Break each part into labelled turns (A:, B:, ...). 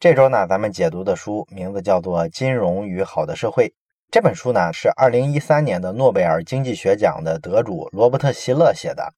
A: 这周呢，咱们解读的书名字叫做《金融与好的社会》。这本书呢，是二零一三年的诺贝尔经济学奖的得主罗伯特·席勒写的。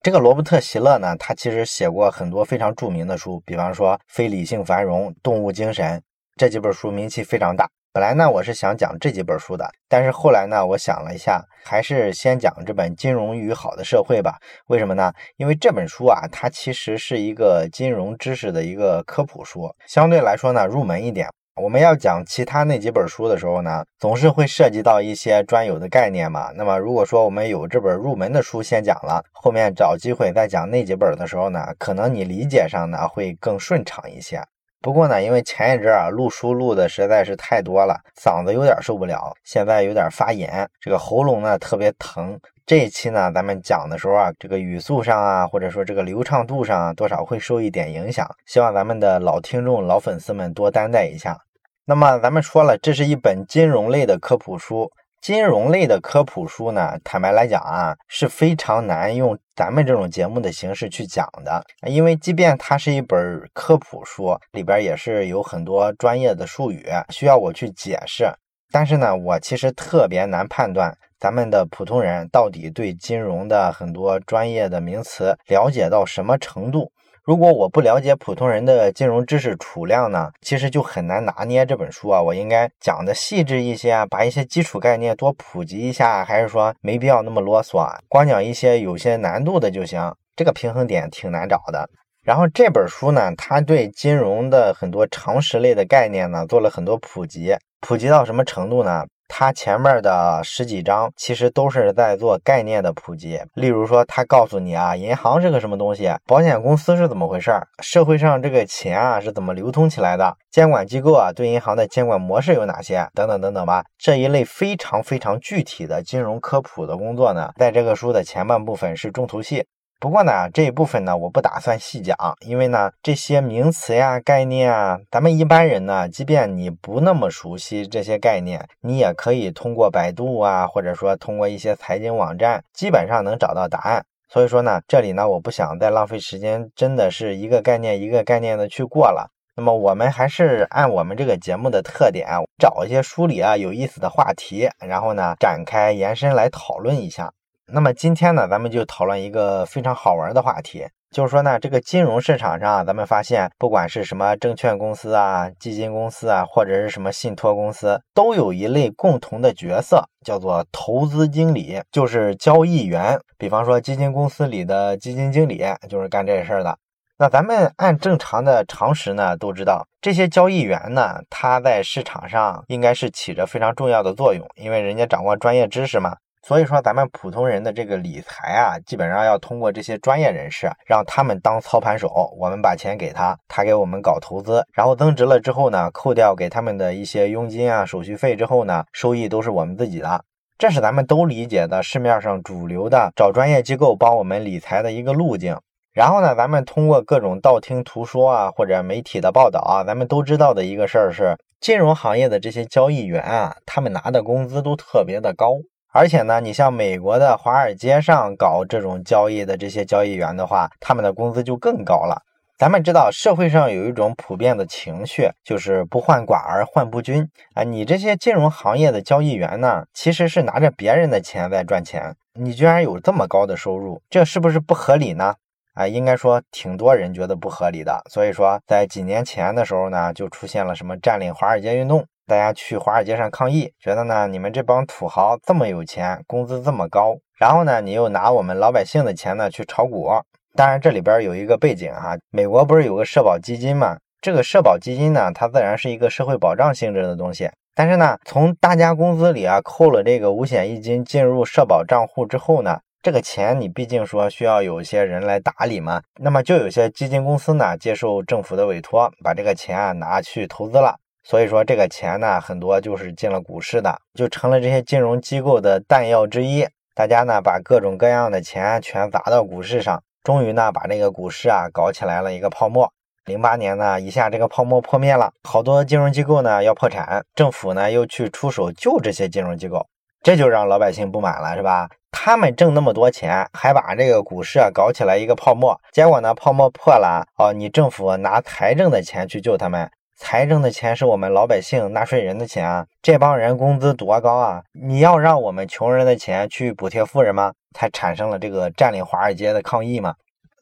A: 这个罗伯特·席勒呢，他其实写过很多非常著名的书，比方说《非理性繁荣》《动物精神》这几本书，名气非常大。本来呢，我是想讲这几本书的，但是后来呢，我想了一下，还是先讲这本《金融与好的社会》吧。为什么呢？因为这本书啊，它其实是一个金融知识的一个科普书，相对来说呢，入门一点。我们要讲其他那几本书的时候呢，总是会涉及到一些专有的概念嘛。那么如果说我们有这本入门的书先讲了，后面找机会再讲那几本的时候呢，可能你理解上呢会更顺畅一些。不过呢，因为前一阵啊录书录的实在是太多了，嗓子有点受不了，现在有点发炎，这个喉咙呢特别疼。这一期呢，咱们讲的时候啊，这个语速上啊，或者说这个流畅度上啊，多少会受一点影响，希望咱们的老听众、老粉丝们多担待一下。那么咱们说了，这是一本金融类的科普书。金融类的科普书呢，坦白来讲啊，是非常难用咱们这种节目的形式去讲的。因为即便它是一本科普书，里边也是有很多专业的术语需要我去解释。但是呢，我其实特别难判断咱们的普通人到底对金融的很多专业的名词了解到什么程度。如果我不了解普通人的金融知识储量呢，其实就很难拿捏这本书啊。我应该讲的细致一些啊，把一些基础概念多普及一下，还是说没必要那么啰嗦，光讲一些有些难度的就行？这个平衡点挺难找的。然后这本书呢，它对金融的很多常识类的概念呢，做了很多普及，普及到什么程度呢？它前面的十几章其实都是在做概念的普及，例如说，他告诉你啊，银行是个什么东西，保险公司是怎么回事儿，社会上这个钱啊是怎么流通起来的，监管机构啊对银行的监管模式有哪些，等等等等吧。这一类非常非常具体的金融科普的工作呢，在这个书的前半部分是重头戏。不过呢，这一部分呢，我不打算细讲，因为呢，这些名词呀、概念啊，咱们一般人呢，即便你不那么熟悉这些概念，你也可以通过百度啊，或者说通过一些财经网站，基本上能找到答案。所以说呢，这里呢，我不想再浪费时间，真的是一个概念一个概念的去过了。那么我们还是按我们这个节目的特点，找一些书里啊有意思的话题，然后呢，展开延伸来讨论一下。那么今天呢，咱们就讨论一个非常好玩的话题，就是说呢，这个金融市场上，咱们发现，不管是什么证券公司啊、基金公司啊，或者是什么信托公司，都有一类共同的角色，叫做投资经理，就是交易员。比方说，基金公司里的基金经理就是干这事儿的。那咱们按正常的常识呢，都知道这些交易员呢，他在市场上应该是起着非常重要的作用，因为人家掌握专业知识嘛。所以说，咱们普通人的这个理财啊，基本上要通过这些专业人士，让他们当操盘手，我们把钱给他，他给我们搞投资，然后增值了之后呢，扣掉给他们的一些佣金啊、手续费之后呢，收益都是我们自己的。这是咱们都理解的市面上主流的找专业机构帮我们理财的一个路径。然后呢，咱们通过各种道听途说啊，或者媒体的报道啊，咱们都知道的一个事儿是，金融行业的这些交易员啊，他们拿的工资都特别的高。而且呢，你像美国的华尔街上搞这种交易的这些交易员的话，他们的工资就更高了。咱们知道社会上有一种普遍的情绪，就是不患寡而患不均啊。你这些金融行业的交易员呢，其实是拿着别人的钱在赚钱，你居然有这么高的收入，这是不是不合理呢？啊，应该说挺多人觉得不合理的。所以说，在几年前的时候呢，就出现了什么占领华尔街运动。大家去华尔街上抗议，觉得呢，你们这帮土豪这么有钱，工资这么高，然后呢，你又拿我们老百姓的钱呢去炒股。当然，这里边有一个背景哈，美国不是有个社保基金吗？这个社保基金呢，它自然是一个社会保障性质的东西。但是呢，从大家工资里啊扣了这个五险一金进入社保账户之后呢，这个钱你毕竟说需要有一些人来打理嘛，那么就有些基金公司呢接受政府的委托，把这个钱啊拿去投资了。所以说这个钱呢，很多就是进了股市的，就成了这些金融机构的弹药之一。大家呢把各种各样的钱全砸到股市上，终于呢把这个股市啊搞起来了一个泡沫。零八年呢一下这个泡沫破灭了，好多金融机构呢要破产，政府呢又去出手救这些金融机构，这就让老百姓不满了，是吧？他们挣那么多钱，还把这个股市啊搞起来一个泡沫，结果呢泡沫破了，哦，你政府拿财政的钱去救他们。财政的钱是我们老百姓纳税人的钱啊，这帮人工资多高啊？你要让我们穷人的钱去补贴富人吗？才产生了这个占领华尔街的抗议嘛。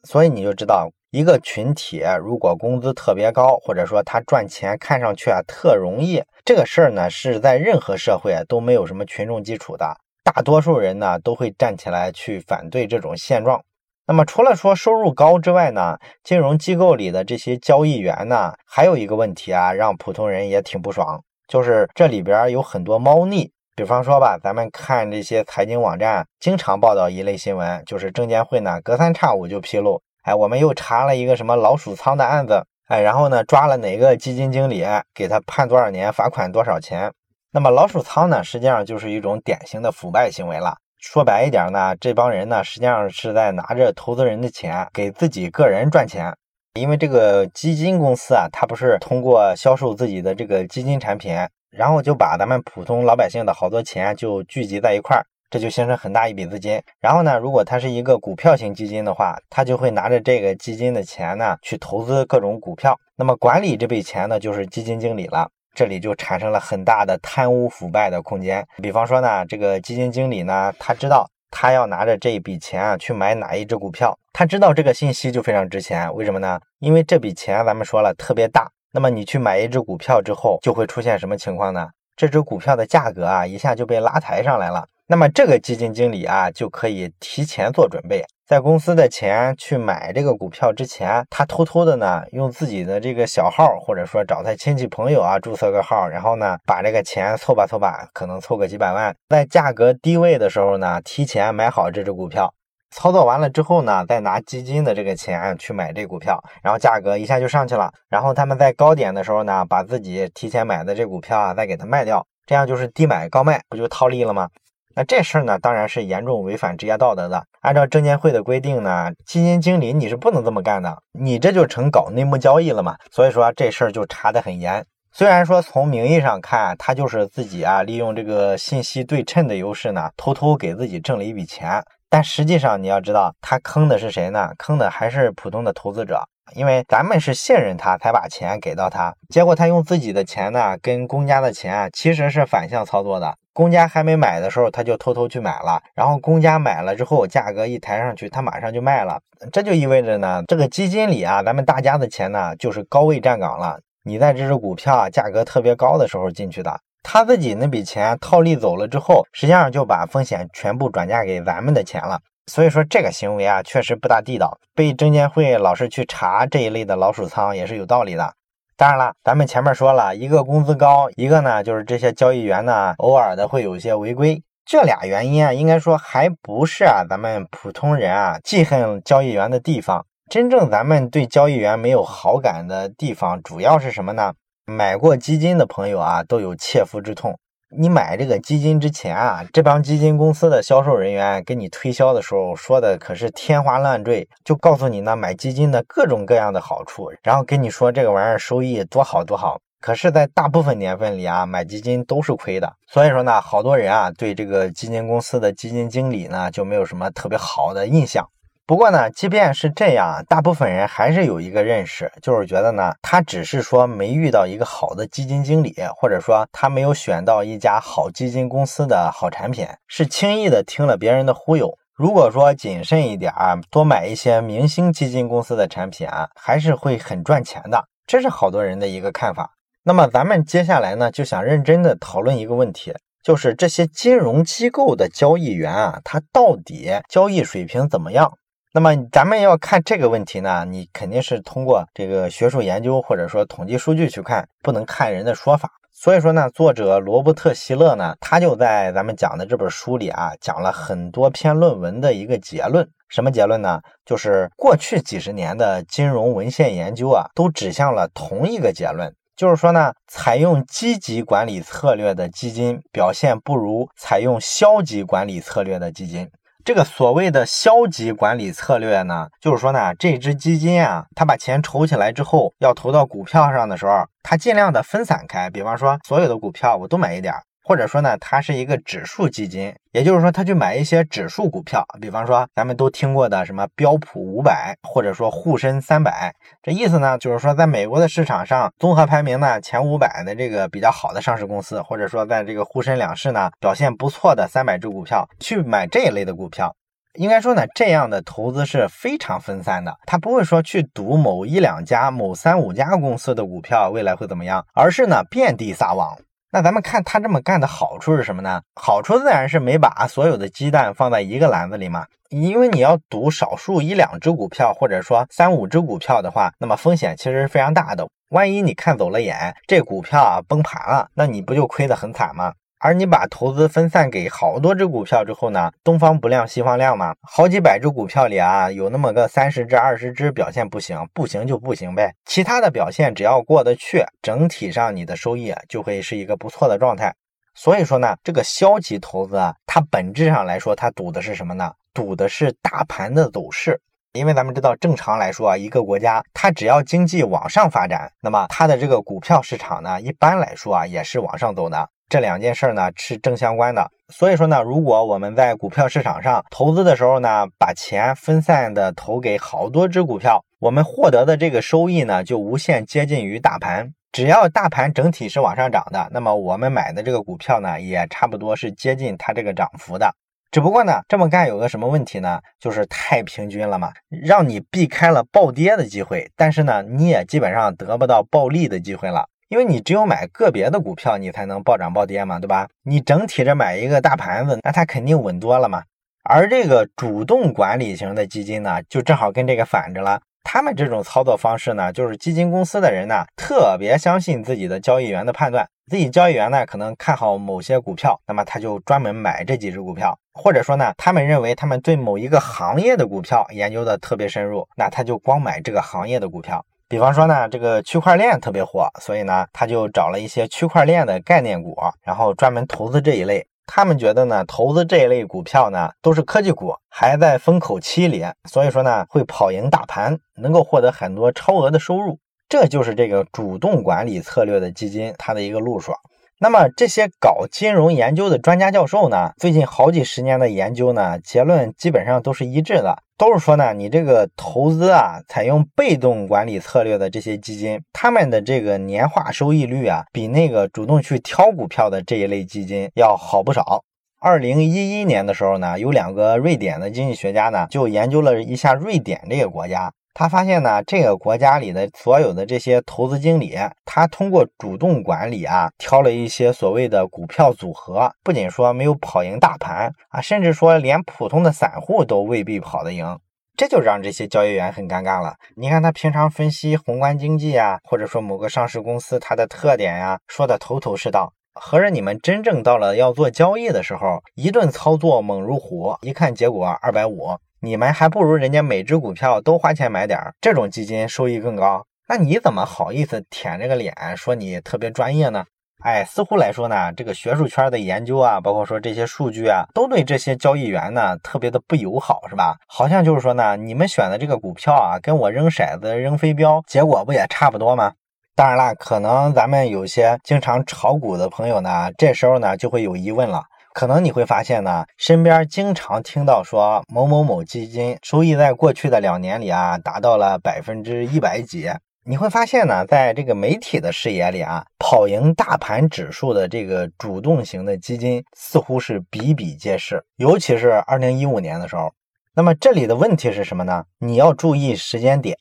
A: 所以你就知道，一个群体如果工资特别高，或者说他赚钱看上去啊特容易，这个事儿呢是在任何社会都没有什么群众基础的，大多数人呢都会站起来去反对这种现状。那么除了说收入高之外呢，金融机构里的这些交易员呢，还有一个问题啊，让普通人也挺不爽，就是这里边有很多猫腻。比方说吧，咱们看这些财经网站经常报道一类新闻，就是证监会呢隔三差五就披露，哎，我们又查了一个什么老鼠仓的案子，哎，然后呢抓了哪个基金经理，给他判多少年，罚款多少钱。那么老鼠仓呢，实际上就是一种典型的腐败行为了。说白一点呢，这帮人呢，实际上是在拿着投资人的钱给自己个人赚钱。因为这个基金公司啊，它不是通过销售自己的这个基金产品，然后就把咱们普通老百姓的好多钱就聚集在一块儿，这就形成很大一笔资金。然后呢，如果它是一个股票型基金的话，它就会拿着这个基金的钱呢去投资各种股票。那么管理这笔钱呢，就是基金经理了。这里就产生了很大的贪污腐败的空间。比方说呢，这个基金经理呢，他知道他要拿着这一笔钱啊去买哪一只股票，他知道这个信息就非常值钱。为什么呢？因为这笔钱咱们说了特别大。那么你去买一只股票之后，就会出现什么情况呢？这只股票的价格啊一下就被拉抬上来了。那么这个基金经理啊就可以提前做准备。在公司的钱去买这个股票之前，他偷偷的呢，用自己的这个小号，或者说找他亲戚朋友啊，注册个号，然后呢，把这个钱凑吧凑吧，可能凑个几百万，在价格低位的时候呢，提前买好这只股票，操作完了之后呢，再拿基金的这个钱去买这股票，然后价格一下就上去了，然后他们在高点的时候呢，把自己提前买的这股票啊，再给它卖掉，这样就是低买高卖，不就套利了吗？那这事儿呢，当然是严重违反职业道德的。按照证监会的规定呢，基金经理你是不能这么干的，你这就成搞内幕交易了嘛。所以说这事儿就查得很严。虽然说从名义上看，他就是自己啊，利用这个信息对称的优势呢，偷偷给自己挣了一笔钱。但实际上你要知道，他坑的是谁呢？坑的还是普通的投资者。因为咱们是信任他，才把钱给到他，结果他用自己的钱呢，跟公家的钱其实是反向操作的。公家还没买的时候，他就偷偷去买了，然后公家买了之后，价格一抬上去，他马上就卖了。这就意味着呢，这个基金里啊，咱们大家的钱呢，就是高位站岗了。你在这只股票啊价格特别高的时候进去的，他自己那笔钱套利走了之后，实际上就把风险全部转嫁给咱们的钱了。所以说这个行为啊，确实不大地道，被证监会老是去查这一类的老鼠仓也是有道理的。当然了，咱们前面说了一个工资高，一个呢就是这些交易员呢偶尔的会有一些违规，这俩原因啊，应该说还不是啊咱们普通人啊记恨交易员的地方。真正咱们对交易员没有好感的地方，主要是什么呢？买过基金的朋友啊都有切肤之痛。你买这个基金之前啊，这帮基金公司的销售人员给你推销的时候说的可是天花乱坠，就告诉你呢买基金的各种各样的好处，然后跟你说这个玩意儿收益多好多好。可是，在大部分年份里啊，买基金都是亏的。所以说呢，好多人啊对这个基金公司的基金经理呢就没有什么特别好的印象。不过呢，即便是这样，大部分人还是有一个认识，就是觉得呢，他只是说没遇到一个好的基金经理，或者说他没有选到一家好基金公司的好产品，是轻易的听了别人的忽悠。如果说谨慎一点儿，多买一些明星基金公司的产品啊，还是会很赚钱的。这是好多人的一个看法。那么咱们接下来呢，就想认真的讨论一个问题，就是这些金融机构的交易员啊，他到底交易水平怎么样？那么咱们要看这个问题呢，你肯定是通过这个学术研究或者说统计数据去看，不能看人的说法。所以说呢，作者罗伯特希勒呢，他就在咱们讲的这本书里啊，讲了很多篇论文的一个结论。什么结论呢？就是过去几十年的金融文献研究啊，都指向了同一个结论，就是说呢，采用积极管理策略的基金表现不如采用消极管理策略的基金。这个所谓的消极管理策略呢，就是说呢，这只基金啊，它把钱筹起来之后，要投到股票上的时候，它尽量的分散开。比方说，所有的股票我都买一点，或者说呢，它是一个指数基金，也就是说，他去买一些指数股票，比方说咱们都听过的什么标普五百，或者说沪深三百。这意思呢，就是说，在美国的市场上，综合排名呢前五百的这个比较好的上市公司，或者说在这个沪深两市呢表现不错的三百只股票，去买这一类的股票。应该说呢，这样的投资是非常分散的，他不会说去赌某一两家、某三五家公司的股票未来会怎么样，而是呢遍地撒网。那咱们看他这么干的好处是什么呢？好处自然是没把所有的鸡蛋放在一个篮子里嘛。因为你要赌少数一两只股票，或者说三五只股票的话，那么风险其实是非常大的。万一你看走了眼，这股票啊崩盘了，那你不就亏得很惨吗？而你把投资分散给好多只股票之后呢，东方不亮西方亮嘛，好几百只股票里啊，有那么个三十只、二十只表现不行，不行就不行呗，其他的表现只要过得去，整体上你的收益就会是一个不错的状态。所以说呢，这个消极投资啊，它本质上来说，它赌的是什么呢？赌的是大盘的走势。因为咱们知道，正常来说啊，一个国家它只要经济往上发展，那么它的这个股票市场呢，一般来说啊，也是往上走的。这两件事呢是正相关的，所以说呢，如果我们在股票市场上投资的时候呢，把钱分散的投给好多只股票，我们获得的这个收益呢就无限接近于大盘。只要大盘整体是往上涨的，那么我们买的这个股票呢也差不多是接近它这个涨幅的。只不过呢，这么干有个什么问题呢？就是太平均了嘛，让你避开了暴跌的机会，但是呢，你也基本上得不到暴利的机会了。因为你只有买个别的股票，你才能暴涨暴跌嘛，对吧？你整体着买一个大盘子，那它肯定稳多了嘛。而这个主动管理型的基金呢，就正好跟这个反着了。他们这种操作方式呢，就是基金公司的人呢，特别相信自己的交易员的判断，自己交易员呢可能看好某些股票，那么他就专门买这几只股票，或者说呢，他们认为他们对某一个行业的股票研究的特别深入，那他就光买这个行业的股票。比方说呢，这个区块链特别火，所以呢，他就找了一些区块链的概念股，然后专门投资这一类。他们觉得呢，投资这一类股票呢，都是科技股，还在风口期里，所以说呢，会跑赢大盘，能够获得很多超额的收入。这就是这个主动管理策略的基金它的一个路数。那么这些搞金融研究的专家教授呢，最近好几十年的研究呢，结论基本上都是一致的，都是说呢，你这个投资啊，采用被动管理策略的这些基金，他们的这个年化收益率啊，比那个主动去挑股票的这一类基金要好不少。二零一一年的时候呢，有两个瑞典的经济学家呢，就研究了一下瑞典这个国家。他发现呢，这个国家里的所有的这些投资经理，他通过主动管理啊，挑了一些所谓的股票组合，不仅说没有跑赢大盘啊，甚至说连普通的散户都未必跑得赢，这就让这些交易员很尴尬了。你看他平常分析宏观经济啊，或者说某个上市公司它的特点呀，说的头头是道，合着你们真正到了要做交易的时候，一顿操作猛如虎，一看结果二百五。你们还不如人家每只股票都花钱买点儿，这种基金收益更高。那你怎么好意思舔这个脸说你特别专业呢？哎，似乎来说呢，这个学术圈的研究啊，包括说这些数据啊，都对这些交易员呢特别的不友好，是吧？好像就是说呢，你们选的这个股票啊，跟我扔骰子扔飞镖，结果不也差不多吗？当然了，可能咱们有些经常炒股的朋友呢，这时候呢就会有疑问了。可能你会发现呢，身边经常听到说某某某基金收益在过去的两年里啊达到了百分之一百几。你会发现呢，在这个媒体的视野里啊，跑赢大盘指数的这个主动型的基金似乎是比比皆是，尤其是二零一五年的时候。那么这里的问题是什么呢？你要注意时间点。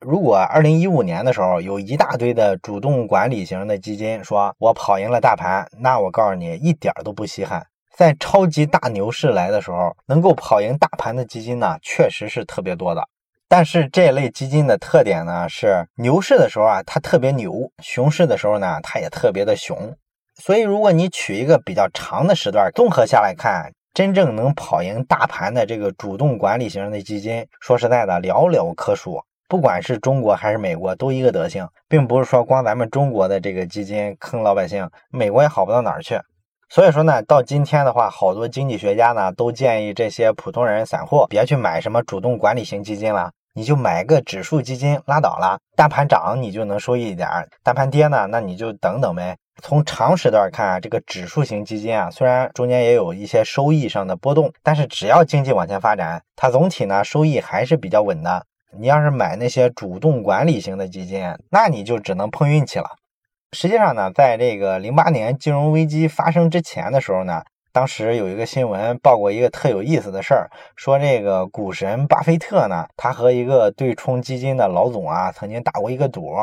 A: 如果二零一五年的时候有一大堆的主动管理型的基金说我跑赢了大盘，那我告诉你一点都不稀罕。在超级大牛市来的时候，能够跑赢大盘的基金呢，确实是特别多的。但是这类基金的特点呢，是牛市的时候啊，它特别牛；熊市的时候呢，它也特别的熊。所以，如果你取一个比较长的时段，综合下来看，真正能跑赢大盘的这个主动管理型的基金，说实在的，寥寥可数。不管是中国还是美国，都一个德行，并不是说光咱们中国的这个基金坑老百姓，美国也好不到哪儿去。所以说呢，到今天的话，好多经济学家呢都建议这些普通人、散户别去买什么主动管理型基金了。你就买个指数基金拉倒了。大盘涨你就能收益一点，大盘跌呢，那你就等等呗。从长时段看啊，这个指数型基金啊，虽然中间也有一些收益上的波动，但是只要经济往前发展，它总体呢收益还是比较稳的。你要是买那些主动管理型的基金，那你就只能碰运气了。实际上呢，在这个零八年金融危机发生之前的时候呢，当时有一个新闻报过一个特有意思的事儿，说这个股神巴菲特呢，他和一个对冲基金的老总啊，曾经打过一个赌。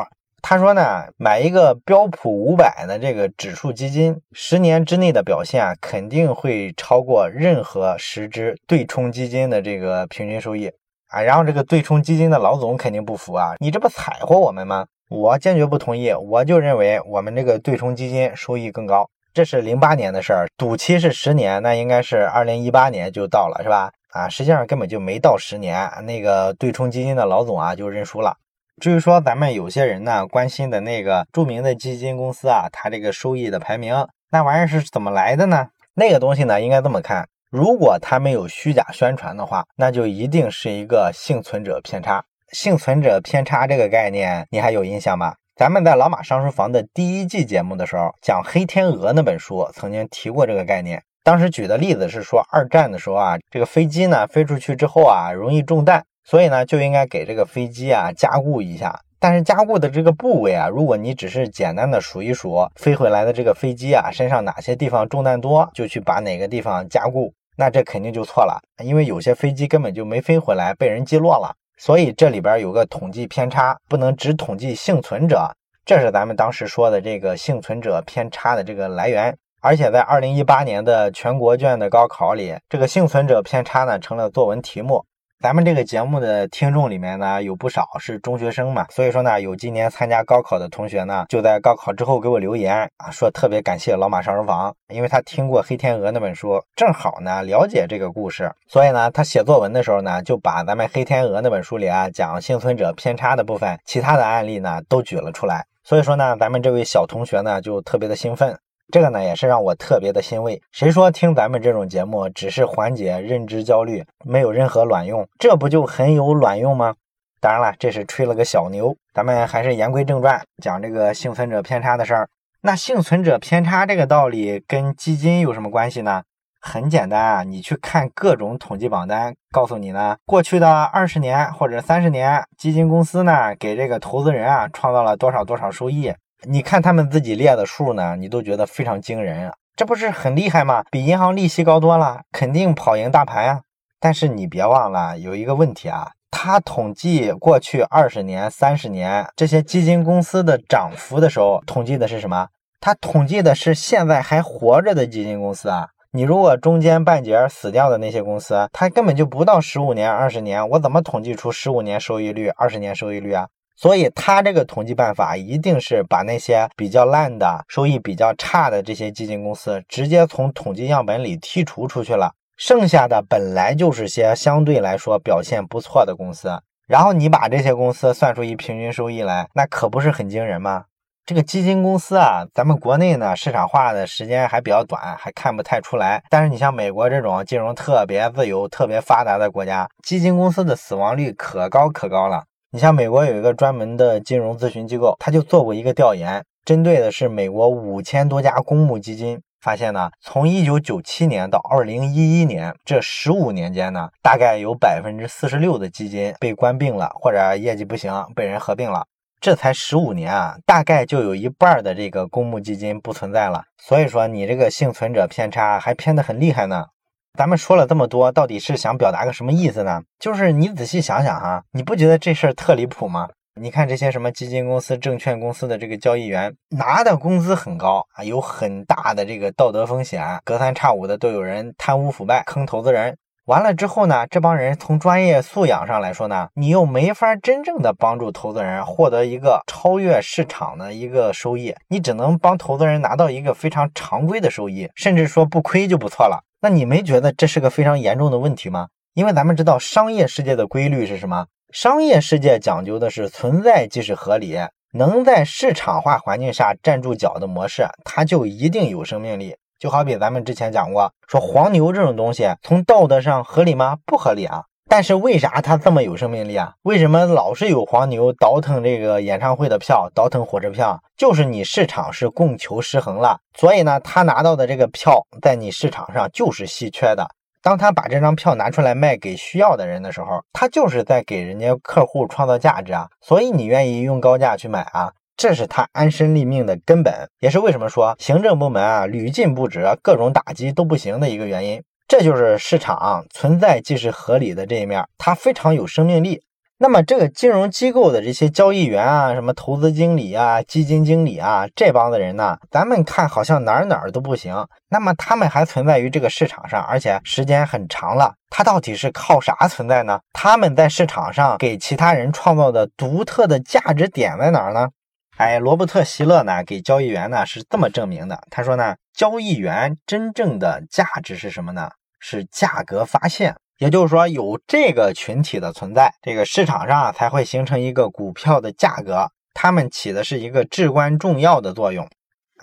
A: 他说呢，买一个标普五百的这个指数基金，十年之内的表现肯定会超过任何十只对冲基金的这个平均收益啊。然后这个对冲基金的老总肯定不服啊，你这不踩唬我们吗？我坚决不同意，我就认为我们这个对冲基金收益更高。这是零八年的事儿，赌期是十年，那应该是二零一八年就到了，是吧？啊，实际上根本就没到十年，那个对冲基金的老总啊就认输了。至于说咱们有些人呢关心的那个著名的基金公司啊，它这个收益的排名，那玩意儿是怎么来的呢？那个东西呢，应该这么看：如果它没有虚假宣传的话，那就一定是一个幸存者偏差。幸存者偏差这个概念，你还有印象吗？咱们在老马上书房的第一季节目的时候，讲《黑天鹅》那本书，曾经提过这个概念。当时举的例子是说，二战的时候啊，这个飞机呢飞出去之后啊，容易中弹。所以呢，就应该给这个飞机啊加固一下。但是加固的这个部位啊，如果你只是简单的数一数飞回来的这个飞机啊身上哪些地方中弹多，就去把哪个地方加固，那这肯定就错了。因为有些飞机根本就没飞回来，被人击落了。所以这里边有个统计偏差，不能只统计幸存者。这是咱们当时说的这个幸存者偏差的这个来源。而且在二零一八年的全国卷的高考里，这个幸存者偏差呢成了作文题目。咱们这个节目的听众里面呢，有不少是中学生嘛，所以说呢，有今年参加高考的同学呢，就在高考之后给我留言啊，说特别感谢老马上书房，因为他听过《黑天鹅》那本书，正好呢了解这个故事，所以呢，他写作文的时候呢，就把咱们《黑天鹅》那本书里啊讲幸存者偏差的部分，其他的案例呢都举了出来，所以说呢，咱们这位小同学呢就特别的兴奋。这个呢也是让我特别的欣慰。谁说听咱们这种节目只是缓解认知焦虑，没有任何卵用？这不就很有卵用吗？当然了，这是吹了个小牛。咱们还是言归正传，讲这个幸存者偏差的事儿。那幸存者偏差这个道理跟基金有什么关系呢？很简单啊，你去看各种统计榜单，告诉你呢，过去的二十年或者三十年，基金公司呢给这个投资人啊创造了多少多少收益。你看他们自己列的数呢，你都觉得非常惊人啊，这不是很厉害吗？比银行利息高多了，肯定跑赢大盘呀。但是你别忘了有一个问题啊，他统计过去二十年、三十年这些基金公司的涨幅的时候，统计的是什么？他统计的是现在还活着的基金公司啊。你如果中间半截死掉的那些公司，它根本就不到十五年、二十年，我怎么统计出十五年收益率、二十年收益率啊？所以，他这个统计办法一定是把那些比较烂的、收益比较差的这些基金公司直接从统计样本里剔除出去了。剩下的本来就是些相对来说表现不错的公司，然后你把这些公司算出一平均收益来，那可不是很惊人吗？这个基金公司啊，咱们国内呢市场化的时间还比较短，还看不太出来。但是你像美国这种金融特别自由、特别发达的国家，基金公司的死亡率可高可高了。你像美国有一个专门的金融咨询机构，他就做过一个调研，针对的是美国五千多家公募基金，发现呢，从一九九七年到二零一一年这十五年间呢，大概有百分之四十六的基金被关并了，或者业绩不行被人合并了。这才十五年啊，大概就有一半的这个公募基金不存在了。所以说，你这个幸存者偏差还偏得很厉害呢。咱们说了这么多，到底是想表达个什么意思呢？就是你仔细想想哈，你不觉得这事儿特离谱吗？你看这些什么基金公司、证券公司的这个交易员拿的工资很高啊，有很大的这个道德风险，隔三差五的都有人贪污腐败、坑投资人。完了之后呢，这帮人从专业素养上来说呢，你又没法真正的帮助投资人获得一个超越市场的一个收益，你只能帮投资人拿到一个非常常规的收益，甚至说不亏就不错了。那你没觉得这是个非常严重的问题吗？因为咱们知道商业世界的规律是什么？商业世界讲究的是存在即是合理，能在市场化环境下站住脚的模式，它就一定有生命力。就好比咱们之前讲过，说黄牛这种东西，从道德上合理吗？不合理啊。但是为啥他这么有生命力啊？为什么老是有黄牛倒腾这个演唱会的票，倒腾火车票？就是你市场是供求失衡了，所以呢，他拿到的这个票在你市场上就是稀缺的。当他把这张票拿出来卖给需要的人的时候，他就是在给人家客户创造价值啊，所以你愿意用高价去买啊，这是他安身立命的根本，也是为什么说行政部门啊屡禁不止，各种打击都不行的一个原因。这就是市场存在即是合理的这一面，它非常有生命力。那么这个金融机构的这些交易员啊，什么投资经理啊、基金经理啊，这帮子人呢，咱们看好像哪儿哪儿都不行。那么他们还存在于这个市场上，而且时间很长了，他到底是靠啥存在呢？他们在市场上给其他人创造的独特的价值点在哪儿呢？哎，罗伯特·希勒呢，给交易员呢是这么证明的。他说呢，交易员真正的价值是什么呢？是价格发现。也就是说，有这个群体的存在，这个市场上才会形成一个股票的价格，他们起的是一个至关重要的作用。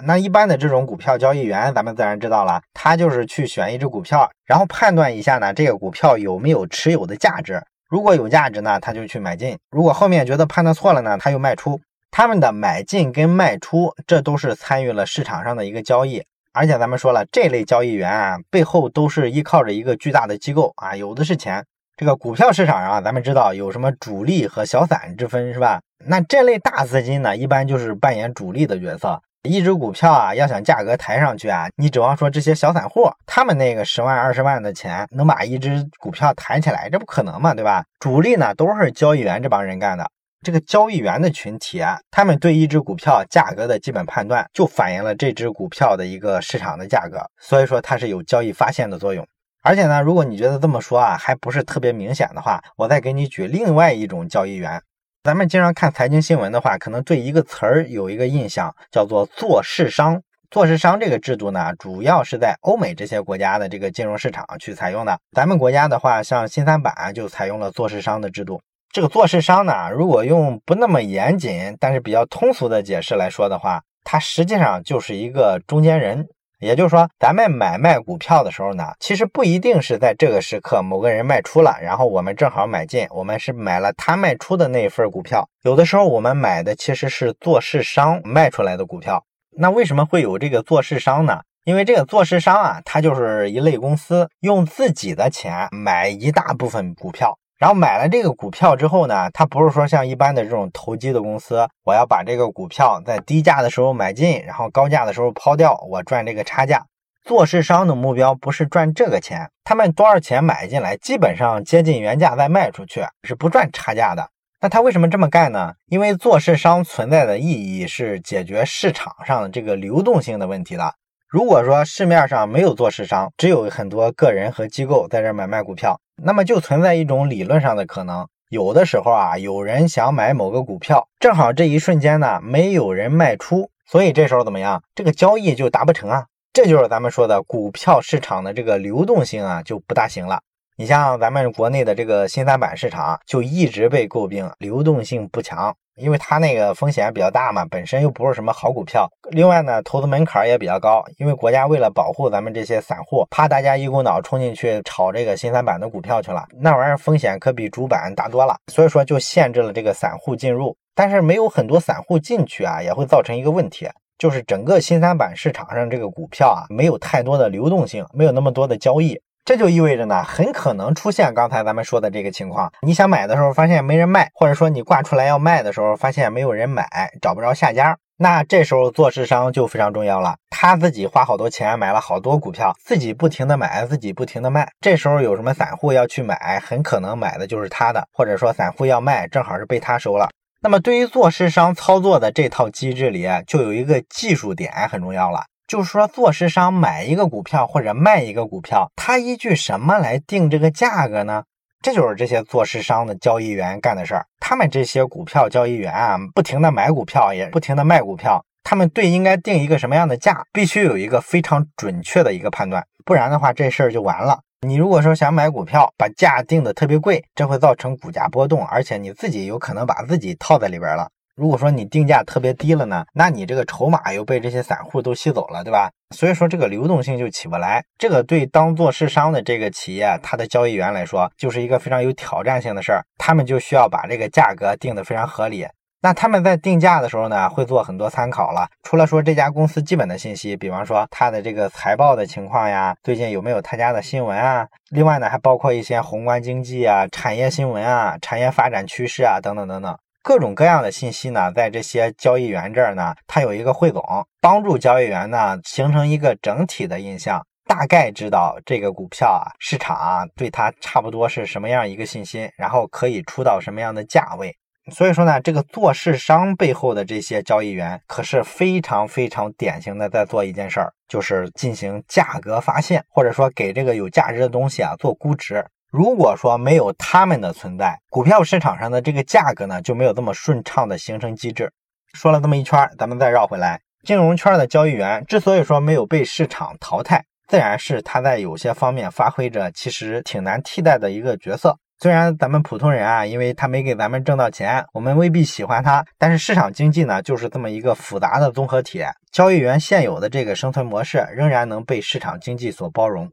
A: 那一般的这种股票交易员，咱们自然知道了，他就是去选一只股票，然后判断一下呢，这个股票有没有持有的价值。如果有价值呢，他就去买进；如果后面觉得判断错了呢，他又卖出。他们的买进跟卖出，这都是参与了市场上的一个交易。而且咱们说了，这类交易员啊，背后都是依靠着一个巨大的机构啊，有的是钱。这个股票市场上，咱们知道有什么主力和小散之分，是吧？那这类大资金呢，一般就是扮演主力的角色。一只股票啊，要想价格抬上去啊，你指望说这些小散户，他们那个十万二十万的钱能把一只股票抬起来，这不可能嘛，对吧？主力呢，都是交易员这帮人干的。这个交易员的群体啊，他们对一只股票价格的基本判断，就反映了这只股票的一个市场的价格，所以说它是有交易发现的作用。而且呢，如果你觉得这么说啊，还不是特别明显的话，我再给你举另外一种交易员。咱们经常看财经新闻的话，可能对一个词儿有一个印象，叫做做市商。做市商这个制度呢，主要是在欧美这些国家的这个金融市场去采用的。咱们国家的话，像新三板就采用了做市商的制度。这个做市商呢，如果用不那么严谨，但是比较通俗的解释来说的话，它实际上就是一个中间人。也就是说，咱们买卖股票的时候呢，其实不一定是在这个时刻某个人卖出了，然后我们正好买进，我们是买了他卖出的那一份股票。有的时候我们买的其实是做市商卖出来的股票。那为什么会有这个做市商呢？因为这个做市商啊，它就是一类公司，用自己的钱买一大部分股票。然后买了这个股票之后呢，他不是说像一般的这种投机的公司，我要把这个股票在低价的时候买进，然后高价的时候抛掉，我赚这个差价。做市商的目标不是赚这个钱，他们多少钱买进来，基本上接近原价再卖出去，是不赚差价的。那他为什么这么干呢？因为做市商存在的意义是解决市场上的这个流动性的问题了。如果说市面上没有做市商，只有很多个人和机构在这买卖股票，那么就存在一种理论上的可能，有的时候啊，有人想买某个股票，正好这一瞬间呢，没有人卖出，所以这时候怎么样？这个交易就达不成啊，这就是咱们说的股票市场的这个流动性啊，就不大行了。你像咱们国内的这个新三板市场，就一直被诟病流动性不强。因为它那个风险比较大嘛，本身又不是什么好股票。另外呢，投资门槛也比较高，因为国家为了保护咱们这些散户，怕大家一股脑冲进去炒这个新三板的股票去了，那玩意儿风险可比主板大多了。所以说就限制了这个散户进入。但是没有很多散户进去啊，也会造成一个问题，就是整个新三板市场上这个股票啊，没有太多的流动性，没有那么多的交易。这就意味着呢，很可能出现刚才咱们说的这个情况：你想买的时候发现没人卖，或者说你挂出来要卖的时候发现没有人买，找不着下家。那这时候做市商就非常重要了，他自己花好多钱买了好多股票，自己不停的买，自己不停的卖。这时候有什么散户要去买，很可能买的就是他的，或者说散户要卖，正好是被他收了。那么对于做市商操作的这套机制里，就有一个技术点很重要了。就是说，做市商买一个股票或者卖一个股票，他依据什么来定这个价格呢？这就是这些做市商的交易员干的事儿。他们这些股票交易员啊，不停的买股票，也不停的卖股票，他们对应该定一个什么样的价，必须有一个非常准确的一个判断，不然的话，这事儿就完了。你如果说想买股票，把价定的特别贵，这会造成股价波动，而且你自己有可能把自己套在里边了。如果说你定价特别低了呢，那你这个筹码又被这些散户都吸走了，对吧？所以说这个流动性就起不来。这个对当做市商的这个企业，它的交易员来说，就是一个非常有挑战性的事儿。他们就需要把这个价格定得非常合理。那他们在定价的时候呢，会做很多参考了。除了说这家公司基本的信息，比方说它的这个财报的情况呀，最近有没有他家的新闻啊？另外呢，还包括一些宏观经济啊、产业新闻啊、产业发展趋势啊等等等等。各种各样的信息呢，在这些交易员这儿呢，它有一个汇总，帮助交易员呢形成一个整体的印象，大概知道这个股票啊，市场啊对它差不多是什么样一个信心，然后可以出到什么样的价位。所以说呢，这个做市商背后的这些交易员，可是非常非常典型的在做一件事儿，就是进行价格发现，或者说给这个有价值的东西啊做估值。如果说没有他们的存在，股票市场上的这个价格呢就没有这么顺畅的形成机制。说了这么一圈，咱们再绕回来，金融圈的交易员之所以说没有被市场淘汰，自然是他在有些方面发挥着其实挺难替代的一个角色。虽然咱们普通人啊，因为他没给咱们挣到钱，我们未必喜欢他，但是市场经济呢就是这么一个复杂的综合体，交易员现有的这个生存模式仍然能被市场经济所包容。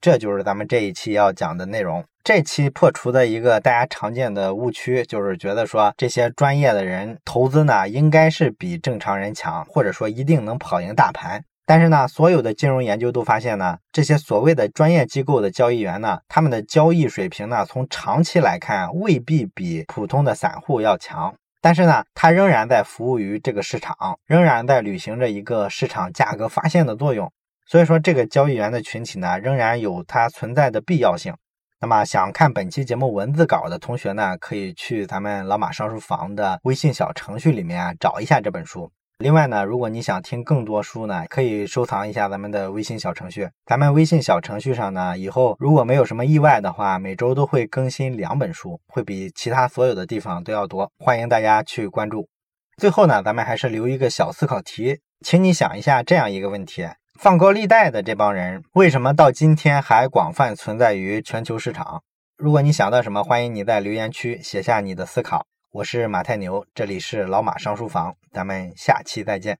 A: 这就是咱们这一期要讲的内容。这期破除的一个大家常见的误区，就是觉得说这些专业的人投资呢，应该是比正常人强，或者说一定能跑赢大盘。但是呢，所有的金融研究都发现呢，这些所谓的专业机构的交易员呢，他们的交易水平呢，从长期来看未必比普通的散户要强。但是呢，他仍然在服务于这个市场，仍然在履行着一个市场价格发现的作用。所以说，这个交易员的群体呢，仍然有它存在的必要性。那么，想看本期节目文字稿的同学呢，可以去咱们老马上书房的微信小程序里面找一下这本书。另外呢，如果你想听更多书呢，可以收藏一下咱们的微信小程序。咱们微信小程序上呢，以后如果没有什么意外的话，每周都会更新两本书，会比其他所有的地方都要多。欢迎大家去关注。最后呢，咱们还是留一个小思考题，请你想一下这样一个问题。放高利贷的这帮人，为什么到今天还广泛存在于全球市场？如果你想到什么，欢迎你在留言区写下你的思考。我是马太牛，这里是老马上书房，咱们下期再见。